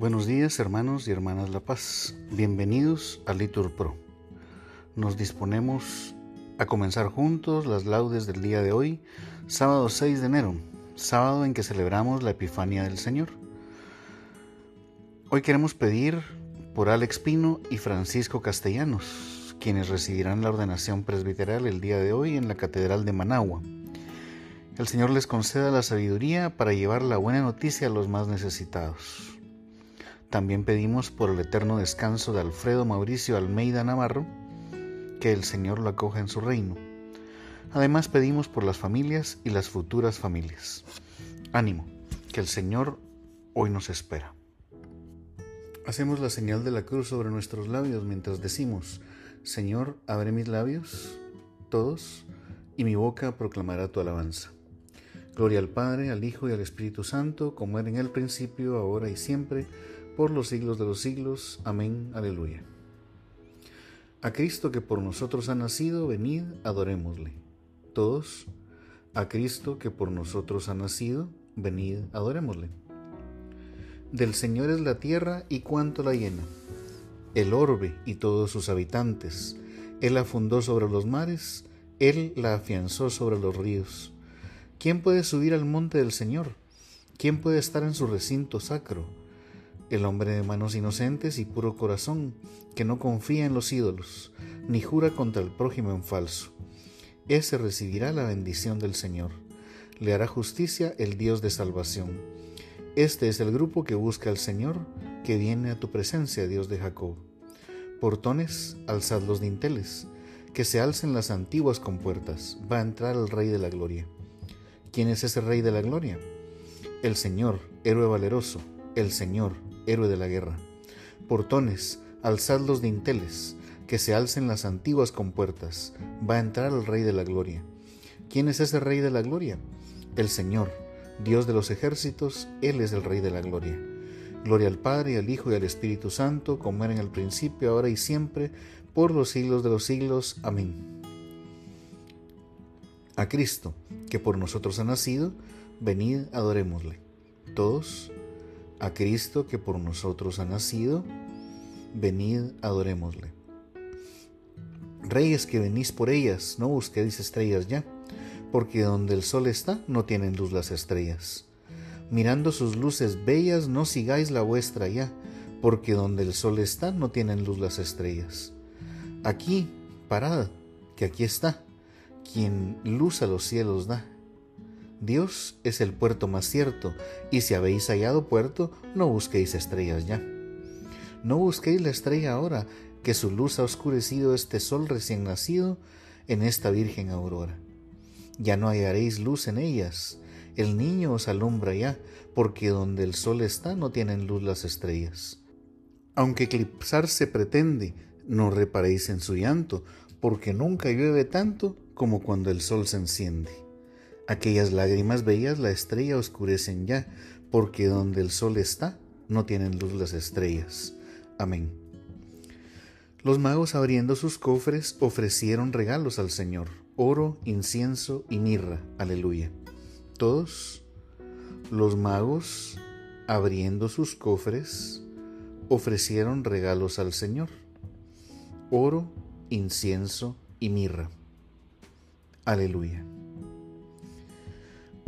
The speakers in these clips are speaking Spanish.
Buenos días hermanos y hermanas La Paz, bienvenidos a Litur Pro. Nos disponemos a comenzar juntos las laudes del día de hoy, sábado 6 de enero, sábado en que celebramos la Epifanía del Señor. Hoy queremos pedir por Alex Pino y Francisco Castellanos, quienes recibirán la ordenación presbiteral el día de hoy en la Catedral de Managua. El Señor les conceda la sabiduría para llevar la buena noticia a los más necesitados. También pedimos por el eterno descanso de Alfredo Mauricio Almeida Navarro, que el Señor lo acoja en su reino. Además pedimos por las familias y las futuras familias. Ánimo, que el Señor hoy nos espera. Hacemos la señal de la cruz sobre nuestros labios mientras decimos, Señor, abre mis labios, todos, y mi boca proclamará tu alabanza. Gloria al Padre, al Hijo y al Espíritu Santo, como era en el principio, ahora y siempre, por los siglos de los siglos. Amén. Aleluya. A Cristo que por nosotros ha nacido, venid, adorémosle. Todos, a Cristo que por nosotros ha nacido, venid, adorémosle. Del Señor es la tierra y cuánto la llena, el orbe y todos sus habitantes. Él la fundó sobre los mares, Él la afianzó sobre los ríos. ¿Quién puede subir al monte del Señor? ¿Quién puede estar en su recinto sacro? El hombre de manos inocentes y puro corazón, que no confía en los ídolos, ni jura contra el prójimo en falso. Ese recibirá la bendición del Señor. Le hará justicia el Dios de salvación. Este es el grupo que busca al Señor, que viene a tu presencia, Dios de Jacob. Portones, alzad los dinteles, que se alcen las antiguas compuertas, va a entrar el Rey de la Gloria. ¿Quién es ese Rey de la Gloria? El Señor, héroe valeroso, el Señor, héroe de la guerra. Portones, alzad los dinteles, que se alcen las antiguas compuertas, va a entrar el Rey de la Gloria. ¿Quién es ese Rey de la Gloria? El Señor, Dios de los ejércitos, Él es el Rey de la Gloria. Gloria al Padre, al Hijo y al Espíritu Santo, como era en el principio, ahora y siempre, por los siglos de los siglos. Amén. A Cristo, que por nosotros ha nacido, venid adorémosle. Todos a Cristo que por nosotros ha nacido, venid adorémosle. Reyes que venís por ellas, no busquéis estrellas ya, porque donde el sol está no tienen luz las estrellas. Mirando sus luces bellas, no sigáis la vuestra ya, porque donde el sol está no tienen luz las estrellas. Aquí, parad, que aquí está, quien luz a los cielos da. Dios es el puerto más cierto, y si habéis hallado puerto, no busquéis estrellas ya. No busquéis la estrella ahora, que su luz ha oscurecido este sol recién nacido en esta virgen aurora. Ya no hallaréis luz en ellas, el niño os alumbra ya, porque donde el sol está no tienen luz las estrellas. Aunque eclipsarse pretende, no reparéis en su llanto, porque nunca llueve tanto como cuando el sol se enciende. Aquellas lágrimas bellas la estrella oscurecen ya, porque donde el sol está, no tienen luz las estrellas. Amén. Los magos abriendo sus cofres ofrecieron regalos al Señor, oro, incienso y mirra. Aleluya. Todos los magos abriendo sus cofres ofrecieron regalos al Señor, oro, incienso y mirra. Aleluya.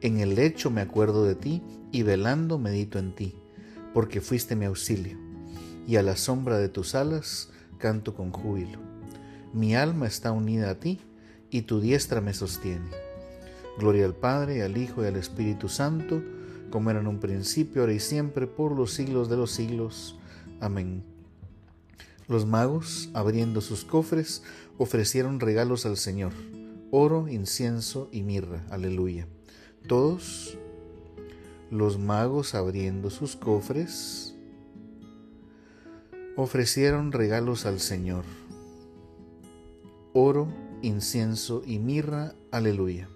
En el lecho me acuerdo de ti y velando medito en ti, porque fuiste mi auxilio, y a la sombra de tus alas canto con júbilo. Mi alma está unida a ti, y tu diestra me sostiene. Gloria al Padre, al Hijo y al Espíritu Santo, como era en un principio, ahora y siempre, por los siglos de los siglos. Amén. Los magos, abriendo sus cofres, ofrecieron regalos al Señor, oro, incienso y mirra. Aleluya. Todos los magos abriendo sus cofres ofrecieron regalos al Señor. Oro, incienso y mirra, aleluya.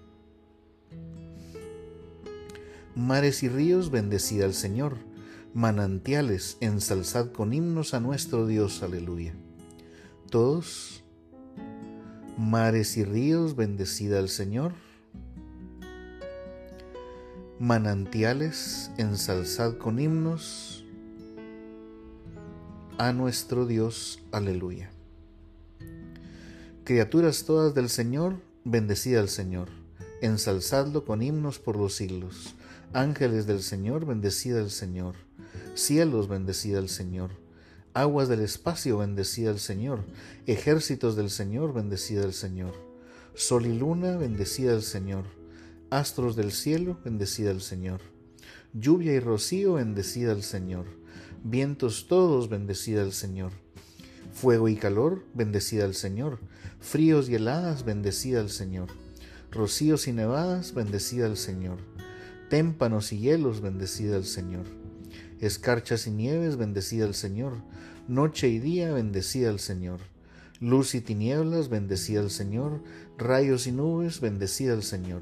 Mares y ríos, bendecid al Señor. Manantiales, ensalzad con himnos a nuestro Dios, aleluya. Todos, mares y ríos, bendecid al Señor. Manantiales, ensalzad con himnos a nuestro Dios, aleluya. Criaturas todas del Señor, bendecid al Señor, ensalzadlo con himnos por los siglos. Ángeles del Señor, bendecida al Señor. Cielos, bendecida al Señor. Aguas del espacio, bendecida al Señor. Ejércitos del Señor, bendecida al Señor. Sol y luna, bendecida al Señor. Astros del cielo, bendecida al Señor. Lluvia y rocío, bendecida al Señor. Vientos todos, bendecida al Señor. Fuego y calor, bendecida al Señor. Fríos y heladas, bendecida al Señor. Rocíos y nevadas, bendecida al Señor Témpanos y hielos, bendecida al Señor. Escarchas y nieves, bendecida al Señor. Noche y día, bendecida al Señor. Luz y tinieblas, bendecida al Señor. Rayos y nubes, bendecida al Señor.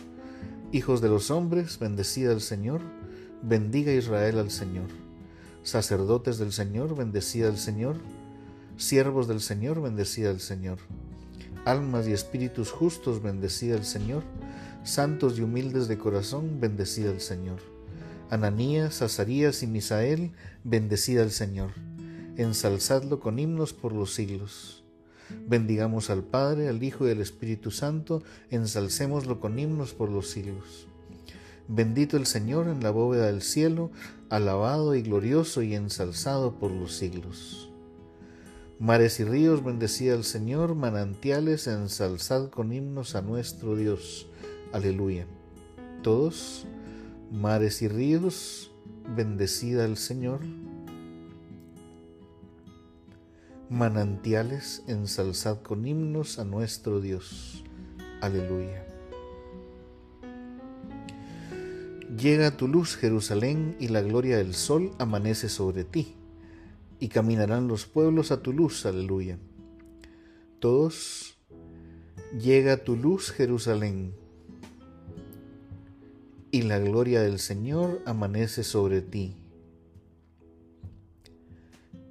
Hijos de los hombres, bendecida al Señor. Bendiga Israel al Señor. Sacerdotes del Señor, bendecida al Señor. Siervos del Señor, bendecida al Señor. Almas y espíritus justos, bendecida al Señor. Santos y humildes de corazón, bendecida al Señor. Ananías, Azarías y Misael, bendecida al Señor. Ensalzadlo con himnos por los siglos. Bendigamos al Padre, al Hijo y al Espíritu Santo, ensalcémoslo con himnos por los siglos. Bendito el Señor en la bóveda del cielo, alabado y glorioso y ensalzado por los siglos. Mares y ríos, bendecida al Señor, manantiales, ensalzad con himnos a nuestro Dios. Aleluya. Todos mares y ríos, bendecida al Señor. Manantiales, ensalzad con himnos a nuestro Dios. Aleluya. Llega tu luz, Jerusalén, y la gloria del sol amanece sobre ti, y caminarán los pueblos a tu luz. Aleluya. Todos, llega tu luz, Jerusalén, y la gloria del Señor amanece sobre ti.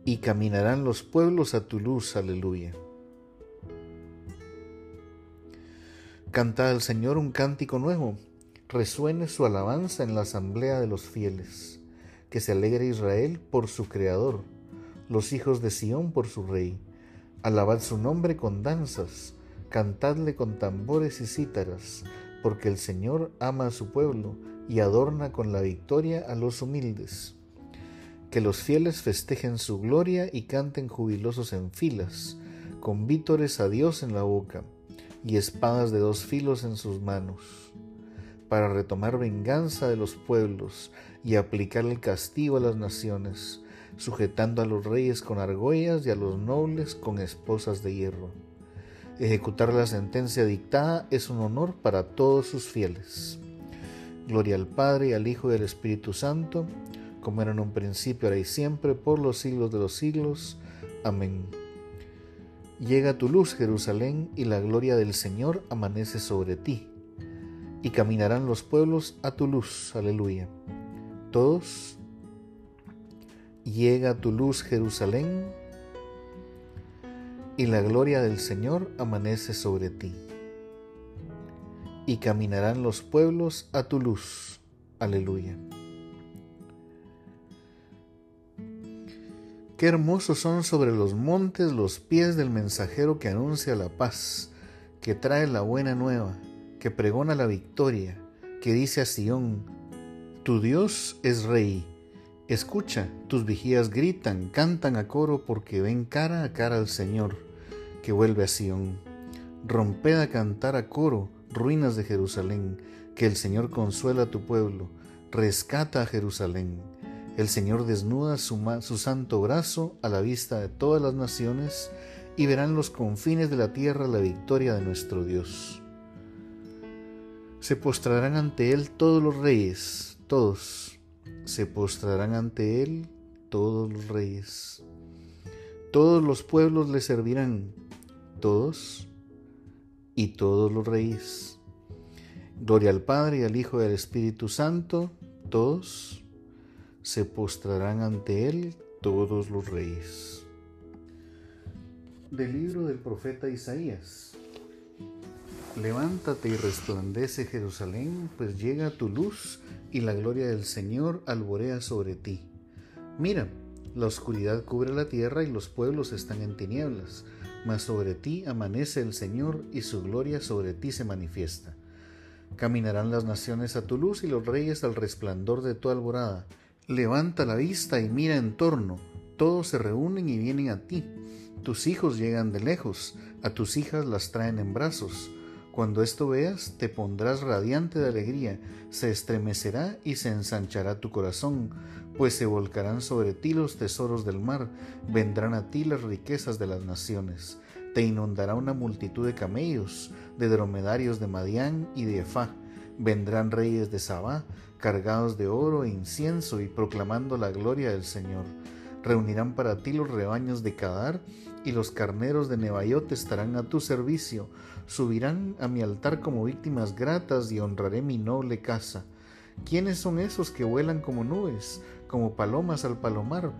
Y caminarán los pueblos a tu luz, aleluya. Canta al Señor un cántico nuevo, resuene su alabanza en la asamblea de los fieles, que se alegre Israel por su Creador, los hijos de Sión por su Rey. Alabad su nombre con danzas, cantadle con tambores y cítaras, porque el Señor ama a su pueblo y adorna con la victoria a los humildes. Que los fieles festejen su gloria y canten jubilosos en filas, con vítores a Dios en la boca y espadas de dos filos en sus manos, para retomar venganza de los pueblos y aplicar el castigo a las naciones, sujetando a los reyes con argollas y a los nobles con esposas de hierro Ejecutar la sentencia dictada es un honor para todos sus fieles. Gloria al Padre, al Hijo y al Espíritu Santo, como era en un principio, ahora y siempre, por los siglos de los siglos. Amén. Llega tu luz, Jerusalén, y la gloria del Señor amanece sobre ti, y caminarán los pueblos a tu luz. Aleluya. Todos, llega tu luz, Jerusalén, y la gloria del Señor amanece sobre ti. Y caminarán los pueblos a tu luz. Aleluya. Qué hermosos son sobre los montes los pies del mensajero que anuncia la paz, que trae la buena nueva, que pregona la victoria, que dice a Sión, Tu Dios es rey. Escucha, tus vigías gritan, cantan a coro porque ven cara a cara al Señor que vuelve a Sión. Romped a cantar a coro, ruinas de Jerusalén, que el Señor consuela a tu pueblo, rescata a Jerusalén. El Señor desnuda su, su, santo brazo a la vista de todas las naciones y verán los confines de la tierra la victoria de nuestro Dios. Se postrarán ante Él todos los reyes, todos. Se postrarán ante Él todos los reyes. Todos los pueblos le servirán, todos y todos los reyes. Gloria al Padre y al Hijo y al Espíritu Santo, todos se postrarán ante Él, todos los reyes. Del libro del profeta Isaías. Levántate y resplandece Jerusalén, pues llega tu luz y la gloria del Señor alborea sobre ti. Mira, la oscuridad cubre la tierra y los pueblos están en tinieblas, mas sobre ti amanece el Señor y su gloria sobre ti se manifiesta. Caminarán las naciones a tu luz y los reyes al resplandor de tu alborada. Levanta la vista y mira en torno, todos se reúnen y vienen a ti. Tus hijos llegan de lejos, a tus hijas las traen en brazos. Cuando esto veas, te pondrás radiante de alegría, se estremecerá y se ensanchará tu corazón pues se volcarán sobre ti los tesoros del mar, vendrán a ti las riquezas de las naciones. Te inundará una multitud de camellos, de dromedarios de Madián y de Efá. Vendrán reyes de Sabá, cargados de oro e incienso y proclamando la gloria del Señor. Reunirán para ti los rebaños de Cadar y los carneros de Nebaiot estarán a tu servicio. Subirán a mi altar como víctimas gratas y honraré mi noble casa. ¿Quiénes son esos que vuelan como nubes, como palomas al palomar?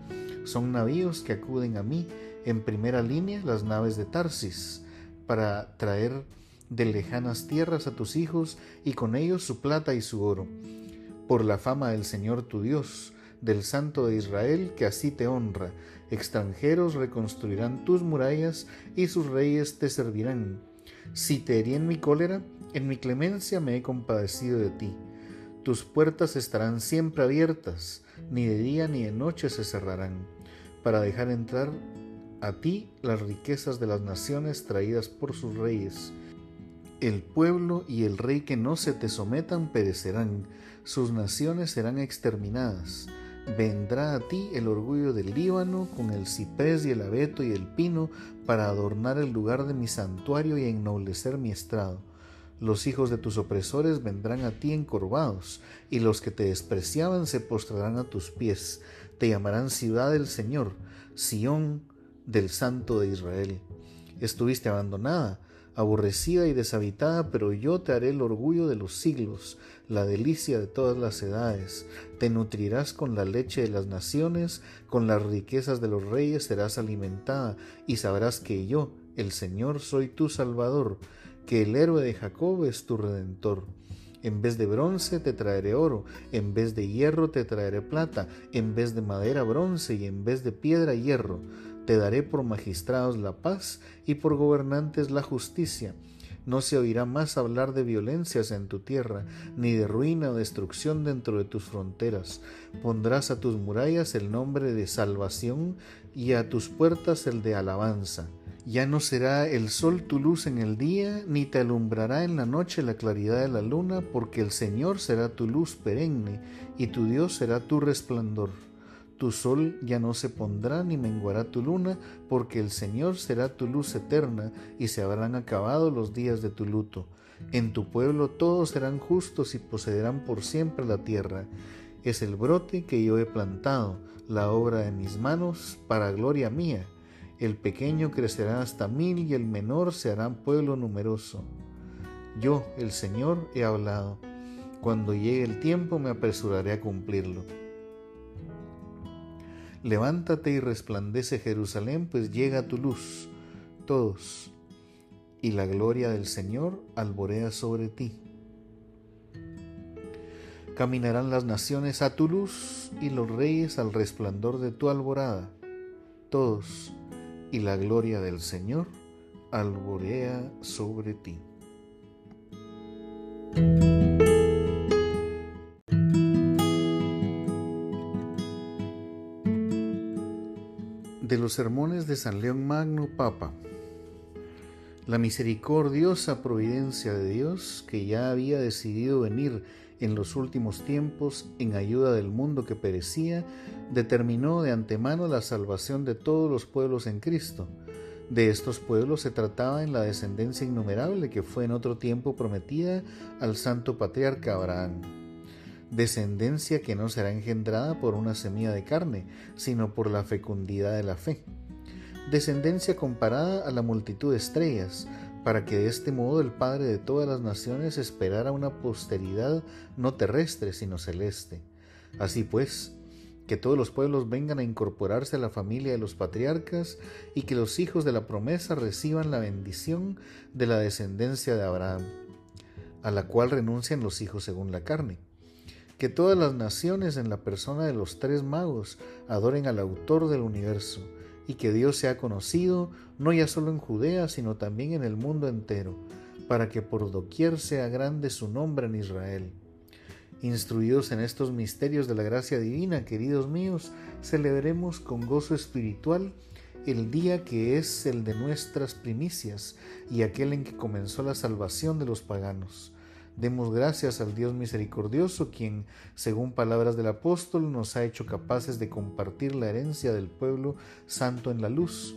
Son navíos que acuden a mí, en primera línea las naves de Tarsis, para traer de lejanas tierras a tus hijos y con ellos su plata y su oro. Por la fama del Señor tu Dios, del Santo de Israel, que así te honra, extranjeros reconstruirán tus murallas y sus reyes te servirán. Si te herí en mi cólera, en mi clemencia me he compadecido de ti tus puertas estarán siempre abiertas, ni de día ni de noche se cerrarán, para dejar entrar a ti las riquezas de las naciones traídas por sus reyes. El pueblo y el rey que no se te sometan perecerán, sus naciones serán exterminadas. Vendrá a ti el orgullo del Líbano con el ciprés y el abeto y el pino para adornar el lugar de mi santuario y ennoblecer mi estrado los hijos de tus opresores vendrán a ti encorvados, y los que te despreciaban se postrarán a tus pies. Te llamarán ciudad del Señor, Sión del Santo de Israel. Estuviste abandonada, aborrecida y deshabitada, pero yo te haré el orgullo de los siglos, la delicia de todas las edades. Te nutrirás con la leche de las naciones, con las riquezas de los reyes serás alimentada, y sabrás que yo, el Señor, soy tu Salvador que el héroe de Jacob es tu redentor. En vez de bronce te traeré oro, en vez de hierro te traeré plata, en vez de madera bronce y en vez de piedra hierro. Te daré por magistrados la paz y por gobernantes la justicia. No se oirá más hablar de violencias en tu tierra, ni de ruina o destrucción dentro de tus fronteras. Pondrás a tus murallas el nombre de salvación y a tus puertas el de alabanza. Ya no será el sol tu luz en el día, ni te alumbrará en la noche la claridad de la luna, porque el Señor será tu luz perenne, y tu Dios será tu resplandor. Tu sol ya no se pondrá ni menguará tu luna, porque el Señor será tu luz eterna, y se habrán acabado los días de tu luto. En tu pueblo todos serán justos y poseerán por siempre la tierra. Es el brote que yo he plantado, la obra de mis manos, para gloria mía el pequeño crecerá hasta mil y el menor se hará pueblo numeroso. Yo, el Señor, he hablado. Cuando llegue el tiempo me apresuraré a cumplirlo. Levántate y resplandece Jerusalén, pues llega tu luz, todos, y la gloria del Señor alborea sobre ti. Caminarán las naciones a tu luz y los reyes al resplandor de tu alborada, todos y la gloria del Señor alborea sobre ti. De los sermones de San León Magno Papa. La misericordiosa providencia de Dios, que ya había decidido venir en los últimos tiempos en ayuda del mundo que perecía, determinó de antemano la salvación de todos los pueblos en Cristo. De estos pueblos se trataba en la descendencia innumerable que fue en otro tiempo prometida al santo patriarca Abraham. Descendencia que no será engendrada por una semilla de carne, sino por la fecundidad de la fe. Descendencia comparada a la multitud de estrellas, para que de este modo el Padre de todas las naciones esperara una posteridad no terrestre, sino celeste. Así pues, que todos los pueblos vengan a incorporarse a la familia de los patriarcas y que los hijos de la promesa reciban la bendición de la descendencia de Abraham, a la cual renuncian los hijos según la carne. Que todas las naciones en la persona de los tres magos adoren al autor del universo, y que Dios sea conocido no ya solo en Judea, sino también en el mundo entero, para que por doquier sea grande su nombre en Israel. Instruidos en estos misterios de la gracia divina, queridos míos, celebremos con gozo espiritual el día que es el de nuestras primicias y aquel en que comenzó la salvación de los paganos Demos gracias al Dios misericordioso, quien, según palabras del apóstol, nos ha hecho capaces de compartir la herencia del pueblo santo en la luz.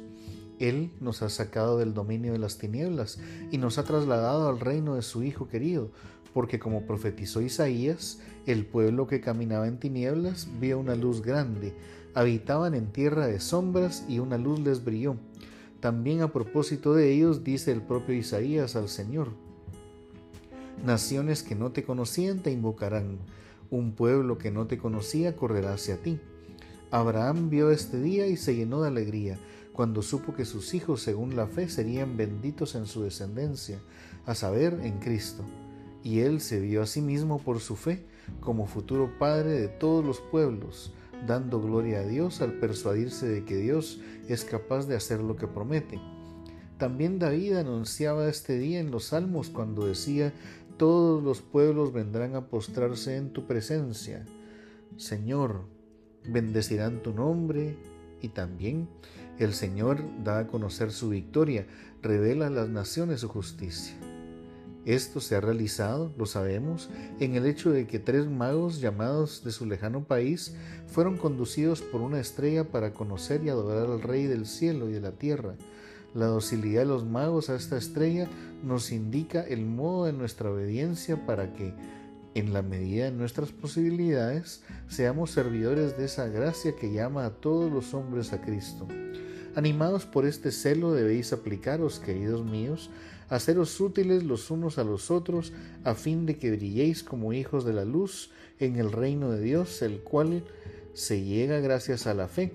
Él nos ha sacado del dominio de las tinieblas y nos ha trasladado al reino de su Hijo querido, porque como profetizó Isaías, el pueblo que caminaba en tinieblas vio una luz grande, habitaban en tierra de sombras y una luz les brilló. También a propósito de ellos dice el propio Isaías al Señor, Naciones que no te conocían te invocarán, un pueblo que no te conocía correrá hacia ti. Abraham vio este día y se llenó de alegría cuando supo que sus hijos según la fe serían benditos en su descendencia, a saber, en Cristo. Y él se vio a sí mismo por su fe como futuro Padre de todos los pueblos, dando gloria a Dios al persuadirse de que Dios es capaz de hacer lo que promete. También David anunciaba este día en los Salmos cuando decía, todos los pueblos vendrán a postrarse en tu presencia. Señor, bendecirán tu nombre y también el Señor da a conocer su victoria, revela a las naciones su justicia. Esto se ha realizado, lo sabemos, en el hecho de que tres magos llamados de su lejano país fueron conducidos por una estrella para conocer y adorar al Rey del cielo y de la tierra, la docilidad de los magos a esta estrella nos indica el modo de nuestra obediencia para que, en la medida de nuestras posibilidades, seamos servidores de esa gracia que llama a todos los hombres a Cristo. Animados por este celo debéis aplicaros, queridos míos, a seros útiles los unos a los otros, a fin de que brilléis como hijos de la luz en el reino de Dios, el cual se llega gracias a la fe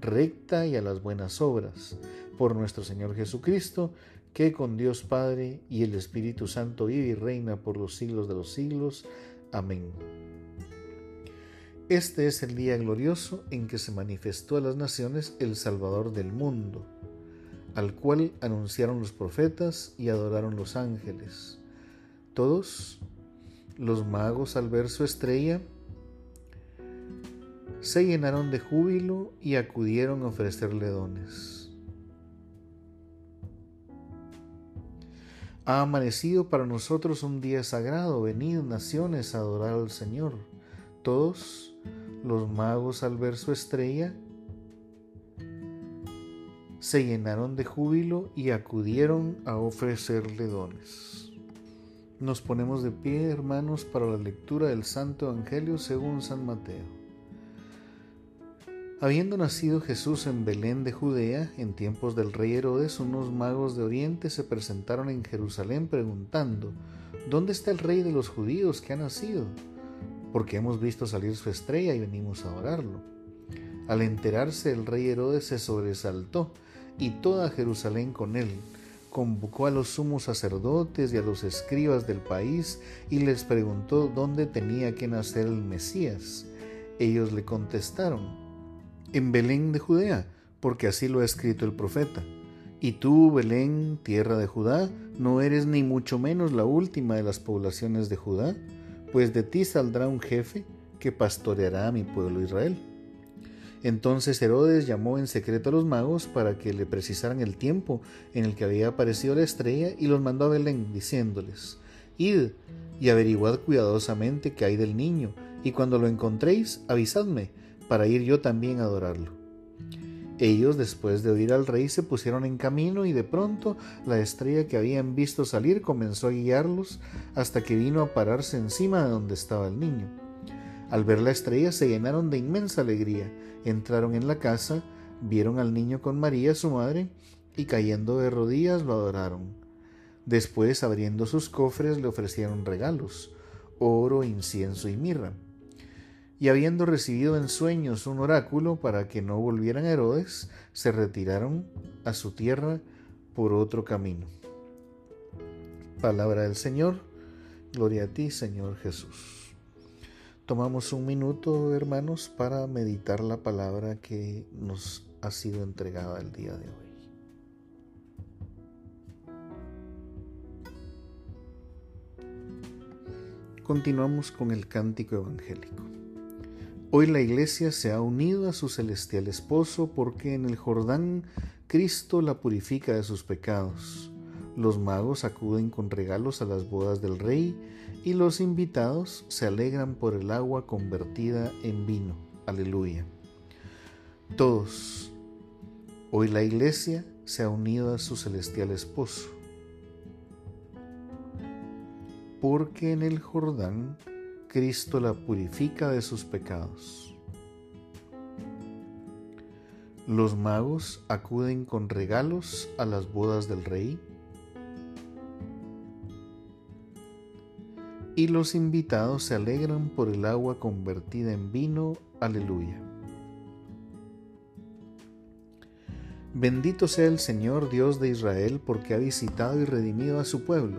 recta y a las buenas obras por nuestro Señor Jesucristo, que con Dios Padre y el Espíritu Santo vive y reina por los siglos de los siglos. Amén. Este es el día glorioso en que se manifestó a las naciones el Salvador del mundo, al cual anunciaron los profetas y adoraron los ángeles. Todos, los magos al ver su estrella, se llenaron de júbilo y acudieron a ofrecerle dones. Ha amanecido para nosotros un día sagrado, venid naciones a adorar al Señor. Todos los magos al ver su estrella se llenaron de júbilo y acudieron a ofrecerle dones. Nos ponemos de pie, hermanos, para la lectura del Santo Evangelio según San Mateo. Habiendo nacido Jesús en Belén de Judea, en tiempos del rey Herodes, unos magos de Oriente se presentaron en Jerusalén preguntando, ¿Dónde está el rey de los judíos que ha nacido? Porque hemos visto salir su estrella y venimos a adorarlo. Al enterarse el rey Herodes se sobresaltó y toda Jerusalén con él. Convocó a los sumos sacerdotes y a los escribas del país y les preguntó dónde tenía que nacer el Mesías. Ellos le contestaron, en Belén de Judea, porque así lo ha escrito el profeta. Y tú, Belén, tierra de Judá, no eres ni mucho menos la última de las poblaciones de Judá, pues de ti saldrá un jefe que pastoreará a mi pueblo Israel. Entonces Herodes llamó en secreto a los magos para que le precisaran el tiempo en el que había aparecido la estrella y los mandó a Belén, diciéndoles, Id y averiguad cuidadosamente qué hay del niño, y cuando lo encontréis, avisadme, para ir yo también a adorarlo. Ellos, después de oír al rey, se pusieron en camino y de pronto la estrella que habían visto salir comenzó a guiarlos hasta que vino a pararse encima de donde estaba el niño. Al ver la estrella se llenaron de inmensa alegría, entraron en la casa, vieron al niño con María, su madre, y cayendo de rodillas lo adoraron. Después, abriendo sus cofres, le ofrecieron regalos, oro, incienso y mirra y habiendo recibido en sueños un oráculo para que no volvieran a Herodes, se retiraron a su tierra por otro camino. Palabra del Señor, gloria a ti Señor Jesús. Tomamos un minuto, hermanos, para meditar la palabra que nos ha sido entregada el día de hoy. Continuamos con el cántico evangélico. Hoy la iglesia se ha unido a su celestial esposo porque en el Jordán Cristo la purifica de sus pecados. Los magos acuden con regalos a las bodas del rey y los invitados se alegran por el agua convertida en vino. Aleluya. Todos, hoy la iglesia se ha unido a su celestial esposo. Porque en el Jordán Cristo la purifica de sus pecados. Los magos acuden con regalos a las bodas del rey y los invitados se alegran por el agua convertida en vino. Aleluya. Bendito sea el Señor Dios de Israel porque ha visitado y redimido a su pueblo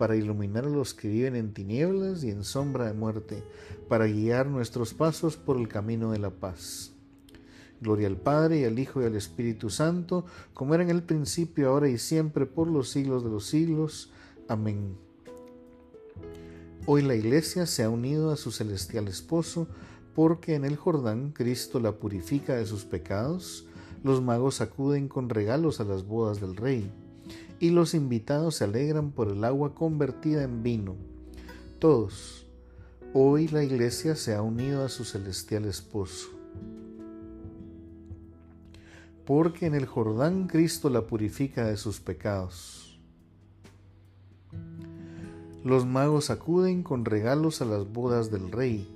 para iluminar a los que viven en tinieblas y en sombra de muerte, para guiar nuestros pasos por el camino de la paz. Gloria al Padre y al Hijo y al Espíritu Santo, como era en el principio, ahora y siempre, por los siglos de los siglos. Amén. Hoy la Iglesia se ha unido a su celestial esposo, porque en el Jordán Cristo la purifica de sus pecados, los magos acuden con regalos a las bodas del Rey y los invitados se alegran por el agua convertida en vino. Todos, hoy la iglesia se ha unido a su celestial esposo. Porque en el Jordán Cristo la purifica de sus pecados. Los magos acuden con regalos a las bodas del rey.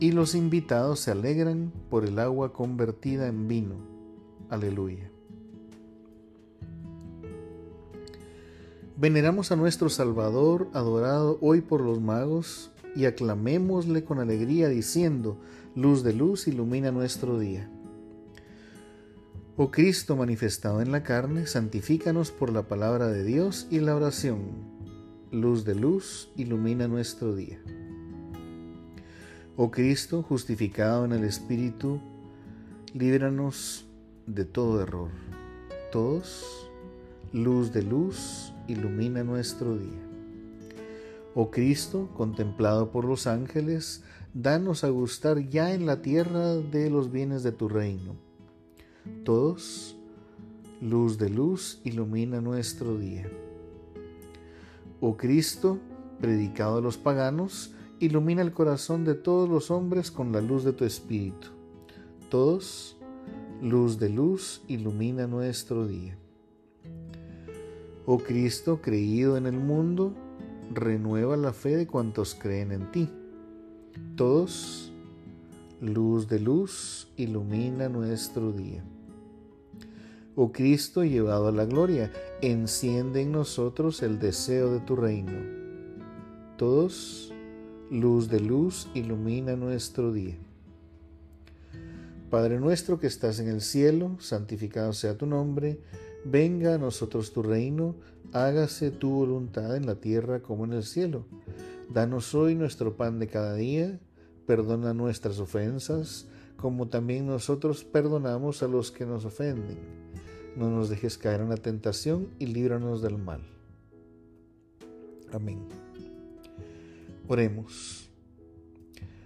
Y los invitados se alegran por el agua convertida en vino. Aleluya. Veneramos a nuestro Salvador, adorado hoy por los magos, y aclamémosle con alegría diciendo, luz de luz ilumina nuestro día. Oh Cristo manifestado en la carne, santifícanos por la palabra de Dios y la oración. Luz de luz ilumina nuestro día. Oh Cristo justificado en el Espíritu, líbranos de todo error. Todos, luz de luz ilumina nuestro día. Oh Cristo, contemplado por los ángeles, danos a gustar ya en la tierra de los bienes de tu reino. Todos, luz de luz, ilumina nuestro día. Oh Cristo, predicado a los paganos, ilumina el corazón de todos los hombres con la luz de tu Espíritu. Todos, luz de luz, ilumina nuestro día. Oh Cristo, creído en el mundo, renueva la fe de cuantos creen en ti. Todos, luz de luz, ilumina nuestro día. Oh Cristo, llevado a la gloria, enciende en nosotros el deseo de tu reino. Todos, luz de luz, ilumina nuestro día. Padre nuestro que estás en el cielo, santificado sea tu nombre Venga a nosotros tu reino, hágase tu voluntad en la tierra como en el cielo. Danos hoy nuestro pan de cada día, perdona nuestras ofensas, como también nosotros perdonamos a los que nos ofenden. No nos dejes caer en la tentación y líbranos del mal. Amén. Oremos.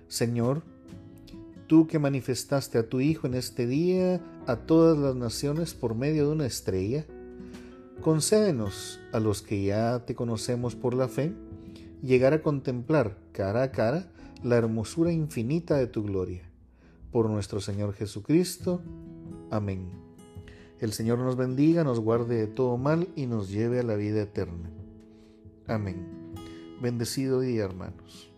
Señor, tú que manifestaste a tu Hijo en este día a todas las naciones por medio de una estrella, concédenos a los que ya te conocemos por la fe, llegar a contemplar cara a cara la hermosura infinita de tu gloria. Por nuestro Señor Jesucristo. Amén. El Señor nos bendiga, nos guarde de todo mal y nos lleve a la vida eterna. Amén. Bendecido día, hermanos.